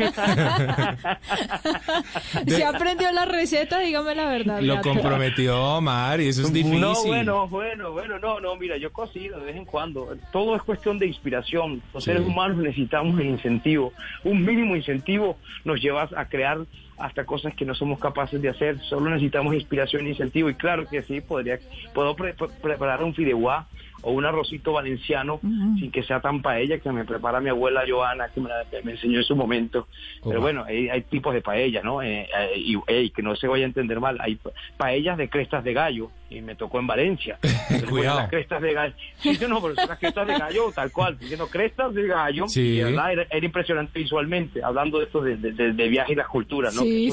Si aprendió la receta, dígame la verdad. Lo comprometió Mari, eso es difícil. No, bueno, bueno, bueno, no, no, mira, yo cocino de vez en cuando. Todo es cuestión de inspiración. Los Sí. seres humanos necesitamos el incentivo. Un mínimo incentivo nos lleva a crear hasta cosas que no somos capaces de hacer. Solo necesitamos inspiración e incentivo. Y claro que sí, podría, puedo pre- pre- preparar un fideuá o un arrocito valenciano sin que sea tan paella que me prepara mi abuela Joana, que me, la- me enseñó en su momento. Pero bueno, hay, hay tipos de paella, ¿no? Eh, eh, y ey, que no se vaya a entender mal, hay pa- paellas de crestas de gallo y me tocó en Valencia. Cuidado. las crestas de gallo. Sí, sí, no, pero son las crestas de gallo tal cual, diciendo crestas de gallo. Sí. Y, de verdad, era, era impresionante visualmente, hablando de esto de, de, de- de viaje y las culturas, ¿no? Sí,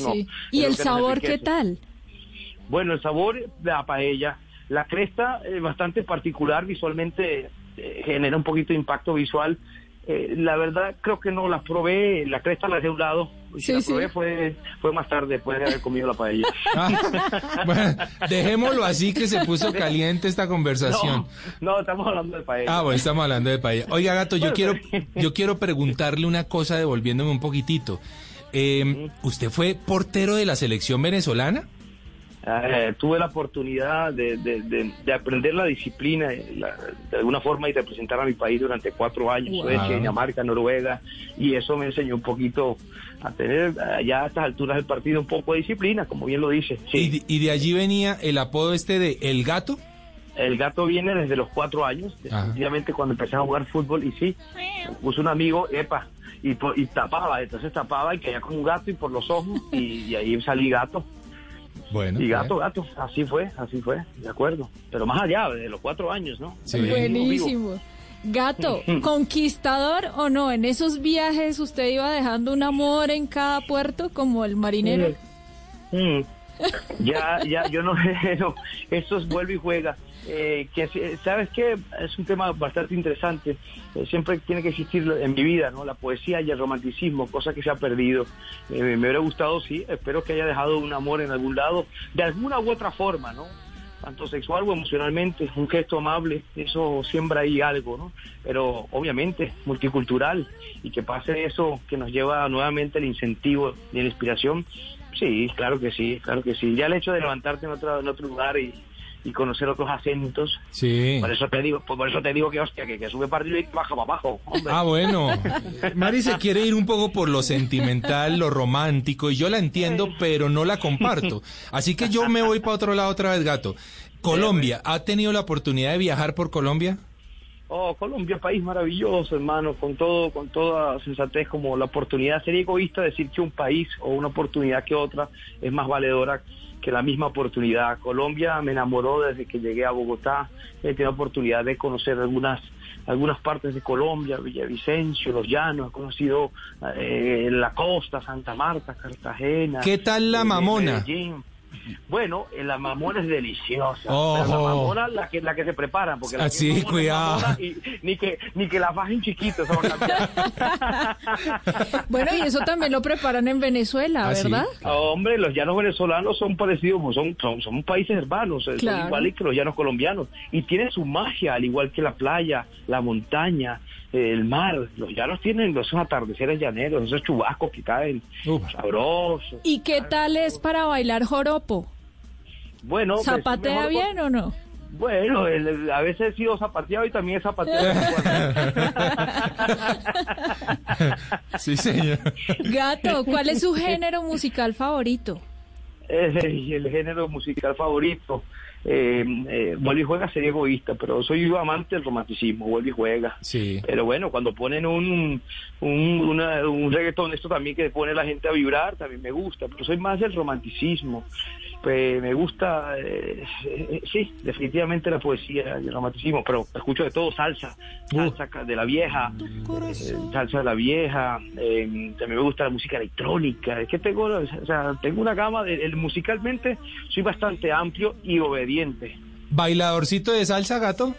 ¿Y el sabor qué tal? Bueno, el sabor de la paella, la cresta es bastante particular visualmente, eh, genera un poquito de impacto visual. Eh, la verdad creo que no las probé, la cresta la dejé a un lado. Y si Sí, la sí. probé fue, fue más tarde después de haber comido la paella. Bueno, dejémoslo así que se puso caliente esta conversación. No, no, estamos hablando de paella. Ah, bueno, estamos hablando de paella. Oiga, gato, yo Bueno, quiero, yo quiero preguntarle una cosa devolviéndome un poquitito. Eh, ¿Usted fue portero de la selección venezolana? Eh, tuve la oportunidad de, de- de- de aprender la disciplina eh, la- de alguna forma y representar a mi país durante cuatro años, Wow. Suecia, Dinamarca, Noruega, y eso me enseñó un poquito a tener eh, ya a estas alturas del partido un poco de disciplina, como bien lo dice. Y, de- y de allí venía el apodo este de El Gato. El gato viene desde los cuatro años, definitivamente cuando empecé a jugar fútbol, y sí, puso un amigo, epa, y, y tapaba, entonces tapaba y caía como un gato y por los ojos, y, y ahí salí gato. Bueno. Y gato, gato, así fue, así fue, de acuerdo. Pero más allá de los cuatro años, ¿no? Buenísimo. Gato, ¿conquistador o no? En esos viajes usted iba dejando un amor en cada puerto como el marinero. Mm. Ya, ya, yo no, eso es vuelve y juega. Eh, que sabes qué es un tema bastante interesante. Eh, siempre tiene que existir en mi vida, ¿no? La poesía y el romanticismo, cosa que se ha perdido. Eh, me hubiera gustado, sí. Espero que haya dejado un amor en algún lado, de alguna u otra forma, ¿no? tanto sexual o emocionalmente, un gesto amable, eso siembra ahí algo, ¿no? Pero obviamente multicultural y que pase eso que nos lleva nuevamente el incentivo y la inspiración, sí, claro que sí, claro que sí. Ya el hecho de levantarte en otro, en otro lugar y, y conocer otros acentos, Sí. por eso te digo, por eso te digo que hostia, que, que sube para arriba y baja para abajo, hombre. Ah, bueno. Mari se quiere ir un poco por lo sentimental, lo romántico, y yo la entiendo, pero no la comparto. Así que yo me voy para otro lado otra vez, gato. Colombia, ¿ha tenido la oportunidad de viajar por Colombia? Oh, Colombia, país maravilloso, hermano, con todo, con toda sensatez, como la oportunidad. Sería egoísta decir que un país o una oportunidad que otra es más valedora que la misma oportunidad. Colombia me enamoró desde que llegué a Bogotá. He tenido oportunidad de conocer algunas algunas partes de Colombia, Villavicencio, Los Llanos, he conocido eh, la costa, Santa Marta, Cartagena. ¿Qué tal la eh, mamona? Medellín. Bueno, eh, la mamona es deliciosa. Pero la mamona la que la que se preparan, porque la Ah, que cuidado. y ni que ni que la bajen chiquito, eso va a cambiar. Bueno, y eso también lo preparan en Venezuela, ¿Ah? ¿verdad? Ah, Hombre, los llanos venezolanos son parecidos, son, son, son países hermanos, eh, Claro. son iguales que los llanos colombianos. Y tienen su magia, al igual que la playa, la montaña, el mar. Los llanos tienen esos atardeceres llaneros, esos chubascos que caen Uf. sabrosos. ¿Y qué tal es para bailar joropo? Bueno, pues, ¿Zapatea bien o no? Bueno, el- el- a veces he sido zapateado y también he zapateado. Sí, señor. Gato, ¿cuál es su género musical favorito? es el, el género musical favorito. Eh, eh, vuelve y juega sería egoísta, pero soy amante del romanticismo, vuelve y juega. Sí. Pero bueno, cuando ponen un, un, una- un reggaetón, esto también que pone a la gente a vibrar, también me gusta, pero soy más del romanticismo. Pues me gusta, eh, sí, definitivamente la poesía y el romanticismo, pero escucho de todo, salsa, salsa de la vieja, eh, salsa de la vieja, eh, también me gusta la música electrónica, es que tengo, o sea, tengo una gama, de, el- musicalmente soy bastante amplio y obediente. ¿Bailadorcito de salsa, gato?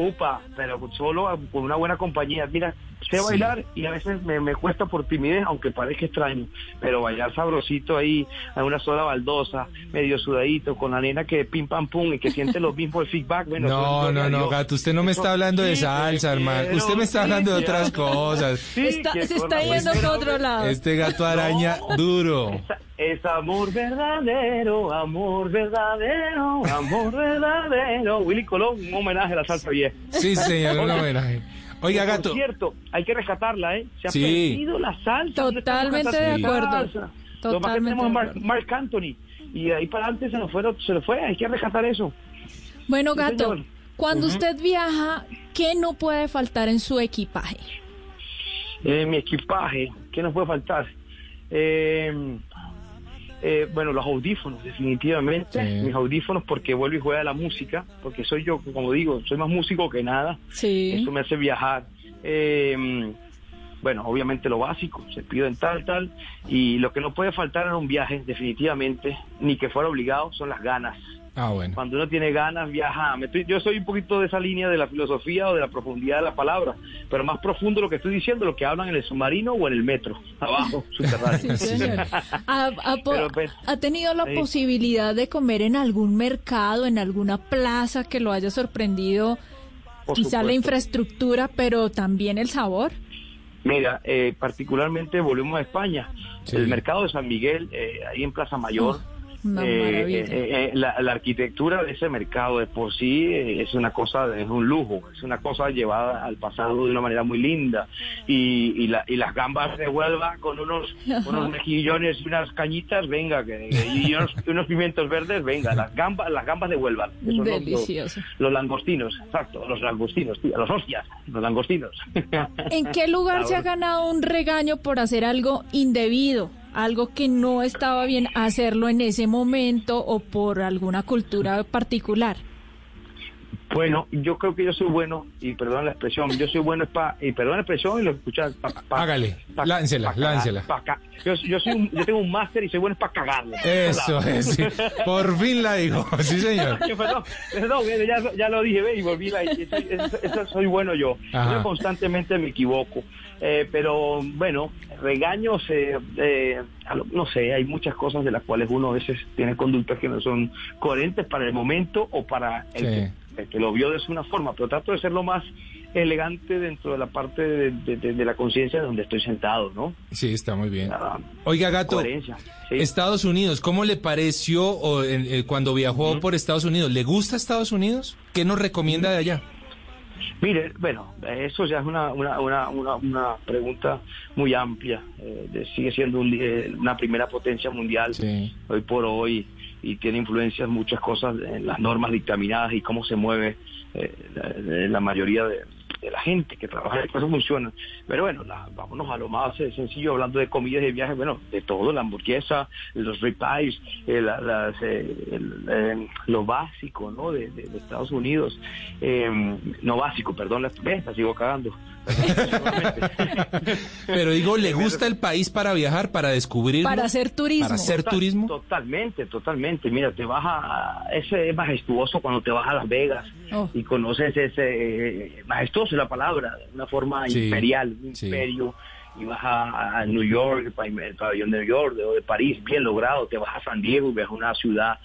Upa, pero solo con una buena compañía. Mira, sé Sí. bailar y a veces me, me cuesta por timidez, aunque parezca extraño, pero bailar sabrosito ahí, a una sola baldosa, medio sudadito, con la nena que pim pam pum y que siente lo mismo el feedback. Bueno, No, no, a no, Dios. gato, usted no me está hablando de salsa, hermano. Usted me está hablando de otras cosas. Sí Está- que se está yendo buena- para otro lado. Este gato araña duro. Es amor verdadero, amor verdadero, amor verdadero. Willy Colón, un homenaje a la salsa vieja. Sí, señor, un homenaje. Oiga, Por gato. cierto, hay que rescatarla, ¿eh? Se ha Sí. perdido la salsa. ¿Dónde están los Totalmente de acuerdo. salsa? Lo más que Totalmente tenemos es Mark, Anthony. Y de ahí para adelante se nos fueron, se nos fue. Hay que rescatar eso. Bueno, Sí, gato, señor. cuando usted viaja, ¿qué no puede faltar en su equipaje? Eh, mi equipaje, ¿qué nos puede faltar? Eh, eh, bueno, los audífonos, definitivamente. Sí. Mis audífonos, porque vuelvo y juega la música. Porque soy yo, como digo, soy más músico que nada. Sí. Eso me hace viajar. Eh, bueno, obviamente lo básico, cepillo dental, tal. Y lo que no puede faltar en un viaje, definitivamente, ni que fuera obligado, son las ganas. Ah, bueno. Cuando uno tiene ganas, viaja. Me estoy- yo soy un poquito de esa línea de la filosofía o de la profundidad de la palabra, pero más profundo lo que estoy diciendo, lo que hablan en el submarino o en el metro, abajo, subterráneo. Sí, señor. ¿Ha, ha po- Pero, pues, ha tenido la sí. posibilidad de comer en algún mercado, en alguna plaza que lo haya sorprendido? Por Quizá la infraestructura, pero también el sabor. Mira, eh, particularmente volvemos a España. Sí. El mercado de San Miguel, eh, ahí en Plaza Mayor. Eh, eh, eh, la, la arquitectura de ese mercado de por sí eh, es una cosa, es un lujo, es una cosa llevada al pasado de una manera muy linda. Y, y, la- y las gambas de Huelva con unos, unos mejillones y unas cañitas, venga, que, y unos, unos pimientos verdes, venga, las gambas, las gambas de Huelva. que son los- los- Delicioso. Los, langostinos, exacto, los langostinos, tío, los hostias, los langostinos. ¿En qué lugar se ha ganado un regaño por hacer algo indebido? Algo que no estaba bien hacerlo en ese momento o por alguna cultura particular. Bueno, yo creo que yo soy bueno, y perdón la expresión, yo soy bueno es para, y perdón la expresión y lo escuchas, pa, pa- Hágale, pa- láncela, pa láncela. pa yo, yo, soy un- yo tengo un máster y soy bueno para cagarla. Eso es, sí. por fin la dijo, sí señor. Perdón, perdón, ya, ya lo dije, ve, y volví la, eso, eso- eso soy bueno yo. Ajá. Yo constantemente me equivoco. Eh, pero bueno, regaños, eh, eh, no sé, hay muchas cosas de las cuales uno a veces tiene conductas que no son coherentes para el momento o para el, Sí. que, que lo vio de una forma, pero trato de ser lo más elegante dentro de la parte de, de- de- de la conciencia donde estoy sentado, ¿no? Sí, está muy bien. Ah, Oiga, Gato, sí. Estados Unidos, ¿cómo le pareció o, en- eh, cuando viajó por Estados Unidos? ¿Le gusta Estados Unidos? ¿Qué nos recomienda de allá? Mire, bueno, eso ya es una, una, una, una, una pregunta muy amplia. Eh, sigue siendo un eh, una primera potencia mundial hoy por hoy y tiene influencias muchas cosas en las normas dictaminadas y cómo se mueve eh, la, la mayoría de, la gente que trabaja, eso funciona. Pero bueno, la- vámonos a lo más eh, sencillo, hablando de comidas de viajes, bueno, de todo, la hamburguesa, los ribeyes, eh, la- las, eh, eh, lo básico, ¿no? De, Estados Unidos, Eh, no básico, perdón, la, ves, la sigo cagando. Pero digo, ¿le gusta el país para viajar, para descubrir? Para hacer turismo. Para hacer Total- turismo. Totalmente, totalmente. Mira, te vas a... Ese es majestuoso cuando te vas a Las Vegas Oh. y conoces ese... eh, majestuoso es la palabra, de una forma Sí, imperial, un sí. imperio. Y vas a, a New York, el pa- el pabellón de New York, de París, bien logrado. Te vas a San Diego y ves una ciudad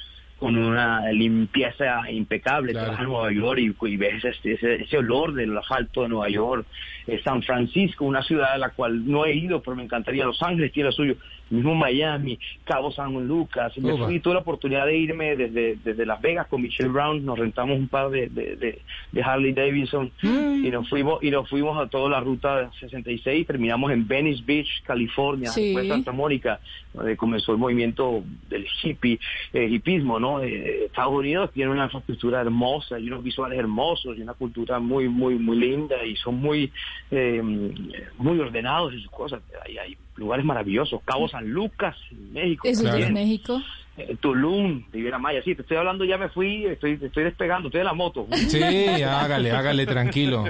con una limpieza impecable. Te vas a Nueva York y, y ves ese, ese, ese olor del asfalto de Nueva York. Eh, San Francisco, una ciudad a la cual no he ido, pero me encantaría. Los Ángeles tiene lo suyo. Mismo Miami, Cabo San Lucas. Me fui, tuve la oportunidad de irme desde, desde Las Vegas con Michelle Brown. Nos rentamos un par de, de, de- de Harley Davidson y nos fuimos y nos fuimos a toda la ruta 66. Terminamos en Venice Beach, California, Sí. después Santa Mónica, donde comenzó el movimiento del hippie, eh, hippismo, ¿no? Eh, Estados Unidos tiene una infraestructura hermosa y unos visuales hermosos y una cultura muy, muy, muy linda y son muy, eh, muy ordenados y sus cosas. Hay, hay lugares maravillosos. Cabo San Lucas, México. Eso es también. México. Eh, Tulum, Riviera Maya. Sí, te estoy hablando, ya me fui, estoy, estoy despegando, estoy en la moto. Sí, hágale, hágale, tranquilo.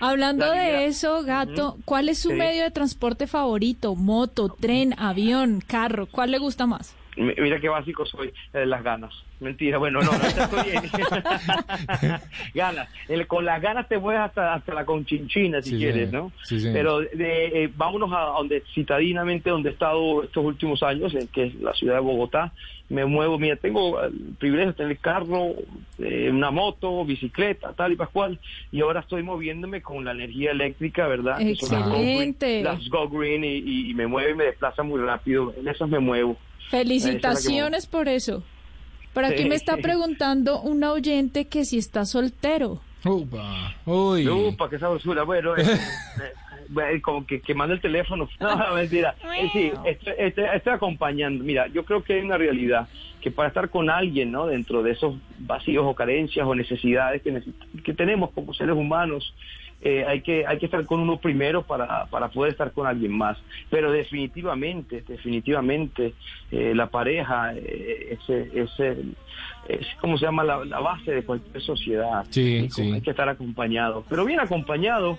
Hablando La de eso, Gato, ¿cuál es su Sí. medio de transporte favorito? ¿Moto, tren, avión, carro? ¿Cuál le gusta más? Mi- Mira qué básico soy, eh, las ganas. Mentira, bueno, no, no estoy bien. ganas. El- con las ganas te mueves hasta, hasta la conchinchina si Sí, quieres, señor. ¿no? Sí. Pero de, eh, vámonos a donde citadinamente donde he estado estos últimos años, en que es la ciudad de Bogotá. Me muevo, mira, tengo el privilegio de tener carro, eh, una moto, bicicleta, tal y pascual. Y ahora estoy moviéndome con la energía eléctrica, ¿verdad? Que son las Go Green- Excelente. Las Go Green y, y- y me mueve y me desplaza muy rápido. En esas me muevo. Felicitaciones por eso. Por aquí Sí. me está preguntando un oyente que si está soltero. Upa, uy. Upa, qué sabrosura. Bueno, eh, eh, bueno, como que quemando el teléfono. No, mentira. Eh, sí, estoy, estoy- estoy acompañando. Mira, yo creo que hay una realidad que para estar con alguien, ¿no? Dentro de esos vacíos o carencias o necesidades que, que tenemos como seres humanos, eh, hay que hay que estar con uno primero para, para poder estar con alguien más. Pero definitivamente, definitivamente, eh, la pareja eh, ese, ese, es como se llama la, la base de cualquier sociedad. Sí, sí. Hay que estar acompañado, pero bien acompañado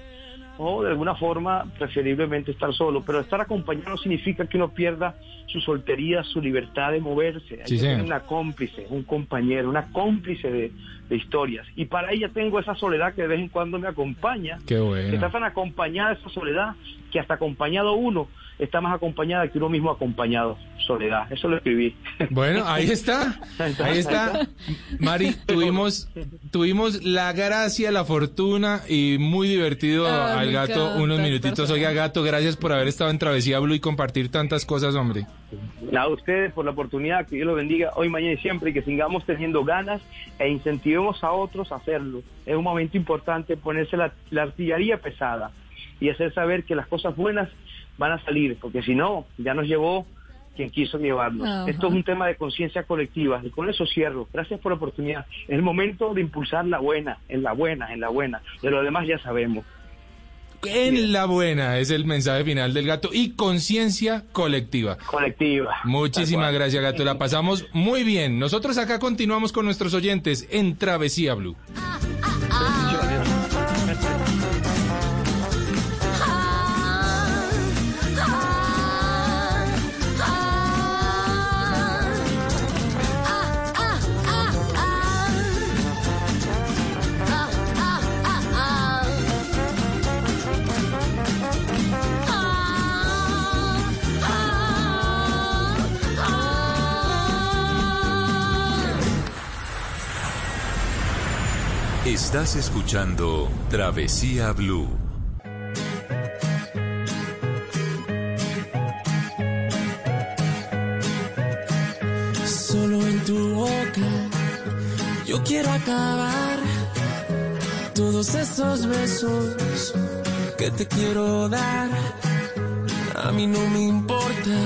o de alguna forma preferiblemente estar solo, pero estar acompañado significa que uno pierda su soltería, su libertad de moverse. Hay Sí, que tener una cómplice, un compañero, una cómplice de, de historias. Y para ella tengo esa soledad que de vez en cuando me acompaña. Qué Que bueno. está tan acompañada esa soledad que hasta acompañado uno está más acompañada que uno mismo acompañado. Soledad, eso lo escribí. Bueno, ahí está. Ahí está. Mari, tuvimos, tuvimos la gracia, la fortuna y muy divertido Ah, al gato encanta unos minutitos. Oiga, gato, gracias por haber estado en Travesía Blue y compartir tantas cosas, hombre. Nada, a ustedes por la oportunidad, que Dios los bendiga hoy, mañana y siempre, y que sigamos teniendo ganas e incentivemos a otros a hacerlo. Es un momento importante ponerse la, la artillería pesada y hacer saber que las cosas buenas van a salir, porque si no, ya nos llevó quien quiso llevarnos. Ajá. Esto es un tema de conciencia colectiva y con eso cierro. Gracias por la oportunidad. Es el momento de impulsar la buena, en la buena, en la buena. De lo demás ya sabemos. En la buena es el mensaje final del gato y conciencia colectiva. Colectiva. Muchísimas gracias, gato. La pasamos muy bien. Nosotros acá continuamos con nuestros oyentes en Travesía Blue. ah, Estás escuchando Travesía Blue. Solo en tu boca yo quiero acabar todos esos besos que te quiero dar. A mí no me importa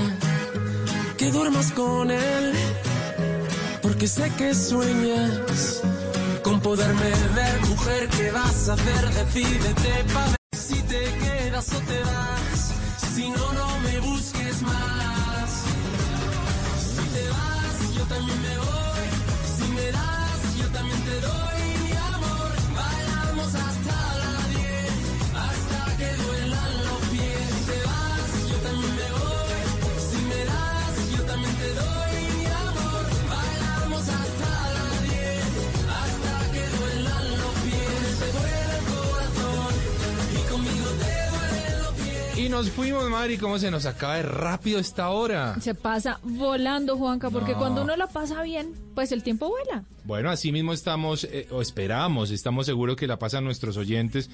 que duermas con él, porque sé que sueñas poderme ver. Mujer, ¿qué vas a hacer? Decídete para ver si te quedas o te vas. Si no, no me busques más. Si te vas, yo también me voy. Si me das, yo también te doy Y nos fuimos, Mari, ¿cómo se nos acaba de rápido esta hora? Se pasa volando, Juanca, porque No. cuando uno la pasa bien, pues el tiempo vuela. Bueno, así mismo estamos, eh, o esperamos, estamos seguros que la pasan nuestros oyentes,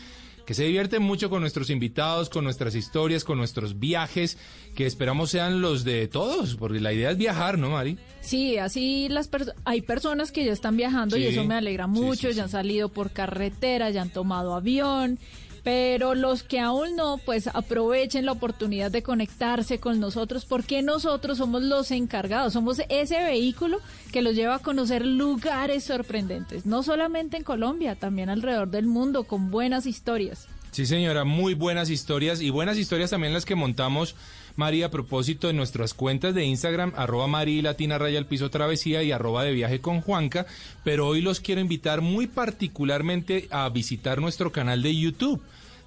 que se divierten mucho con nuestros invitados, con nuestras historias, con nuestros viajes, que esperamos sean los de todos, porque la idea es viajar, ¿no, Mari? Sí, así las perso- hay personas que ya están viajando y eso me alegra sí, mucho, sí, ya han salido por carretera, ya han tomado avión, pero los que aún no, pues aprovechen la oportunidad de conectarse con nosotros porque nosotros somos los encargados, somos ese vehículo que los lleva a conocer lugares sorprendentes, no solamente en Colombia, también alrededor del mundo con buenas historias. Sí, señora, muy buenas historias y buenas historias también las que montamos, María, a propósito de nuestras cuentas de Instagram, arroba Mari Latina Raya al Piso Travesía y arroba de viaje con Juanca, pero hoy los quiero invitar muy particularmente a visitar nuestro canal de YouTube,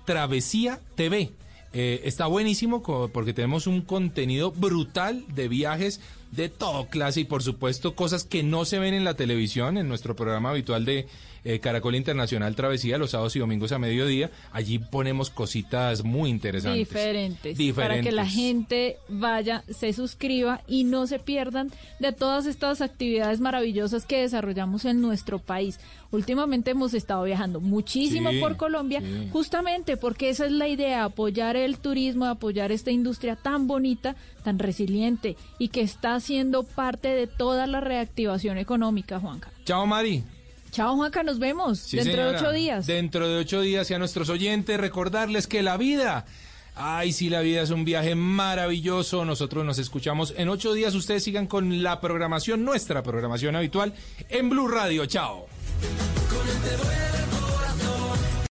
Travesía TV. Eh, está buenísimo porque tenemos un contenido brutal de viajes de todo clase y por supuesto cosas que no se ven en la televisión, en nuestro programa habitual de eh, Caracol Internacional Travesía, los sábados y domingos a mediodía. Allí ponemos cositas muy interesantes. Diferentes, Diferentes. Para que la gente vaya, se suscriba y no se pierdan de todas estas actividades maravillosas que desarrollamos en nuestro país. Últimamente hemos estado viajando muchísimo Sí, por Colombia, sí. justamente porque esa es la idea, apoyar el turismo, apoyar esta industria tan bonita, tan resiliente y que está siendo parte de toda la reactivación económica, Juanca. Chao, Mari. Chao, Juanca, nos vemos Sí, dentro de ocho días. Dentro de ocho días y a nuestros oyentes recordarles que la vida, ay sí, la vida es un viaje maravilloso. Nosotros nos escuchamos en ocho días. Ustedes sigan con la programación, nuestra programación habitual en Blue Radio. Chao.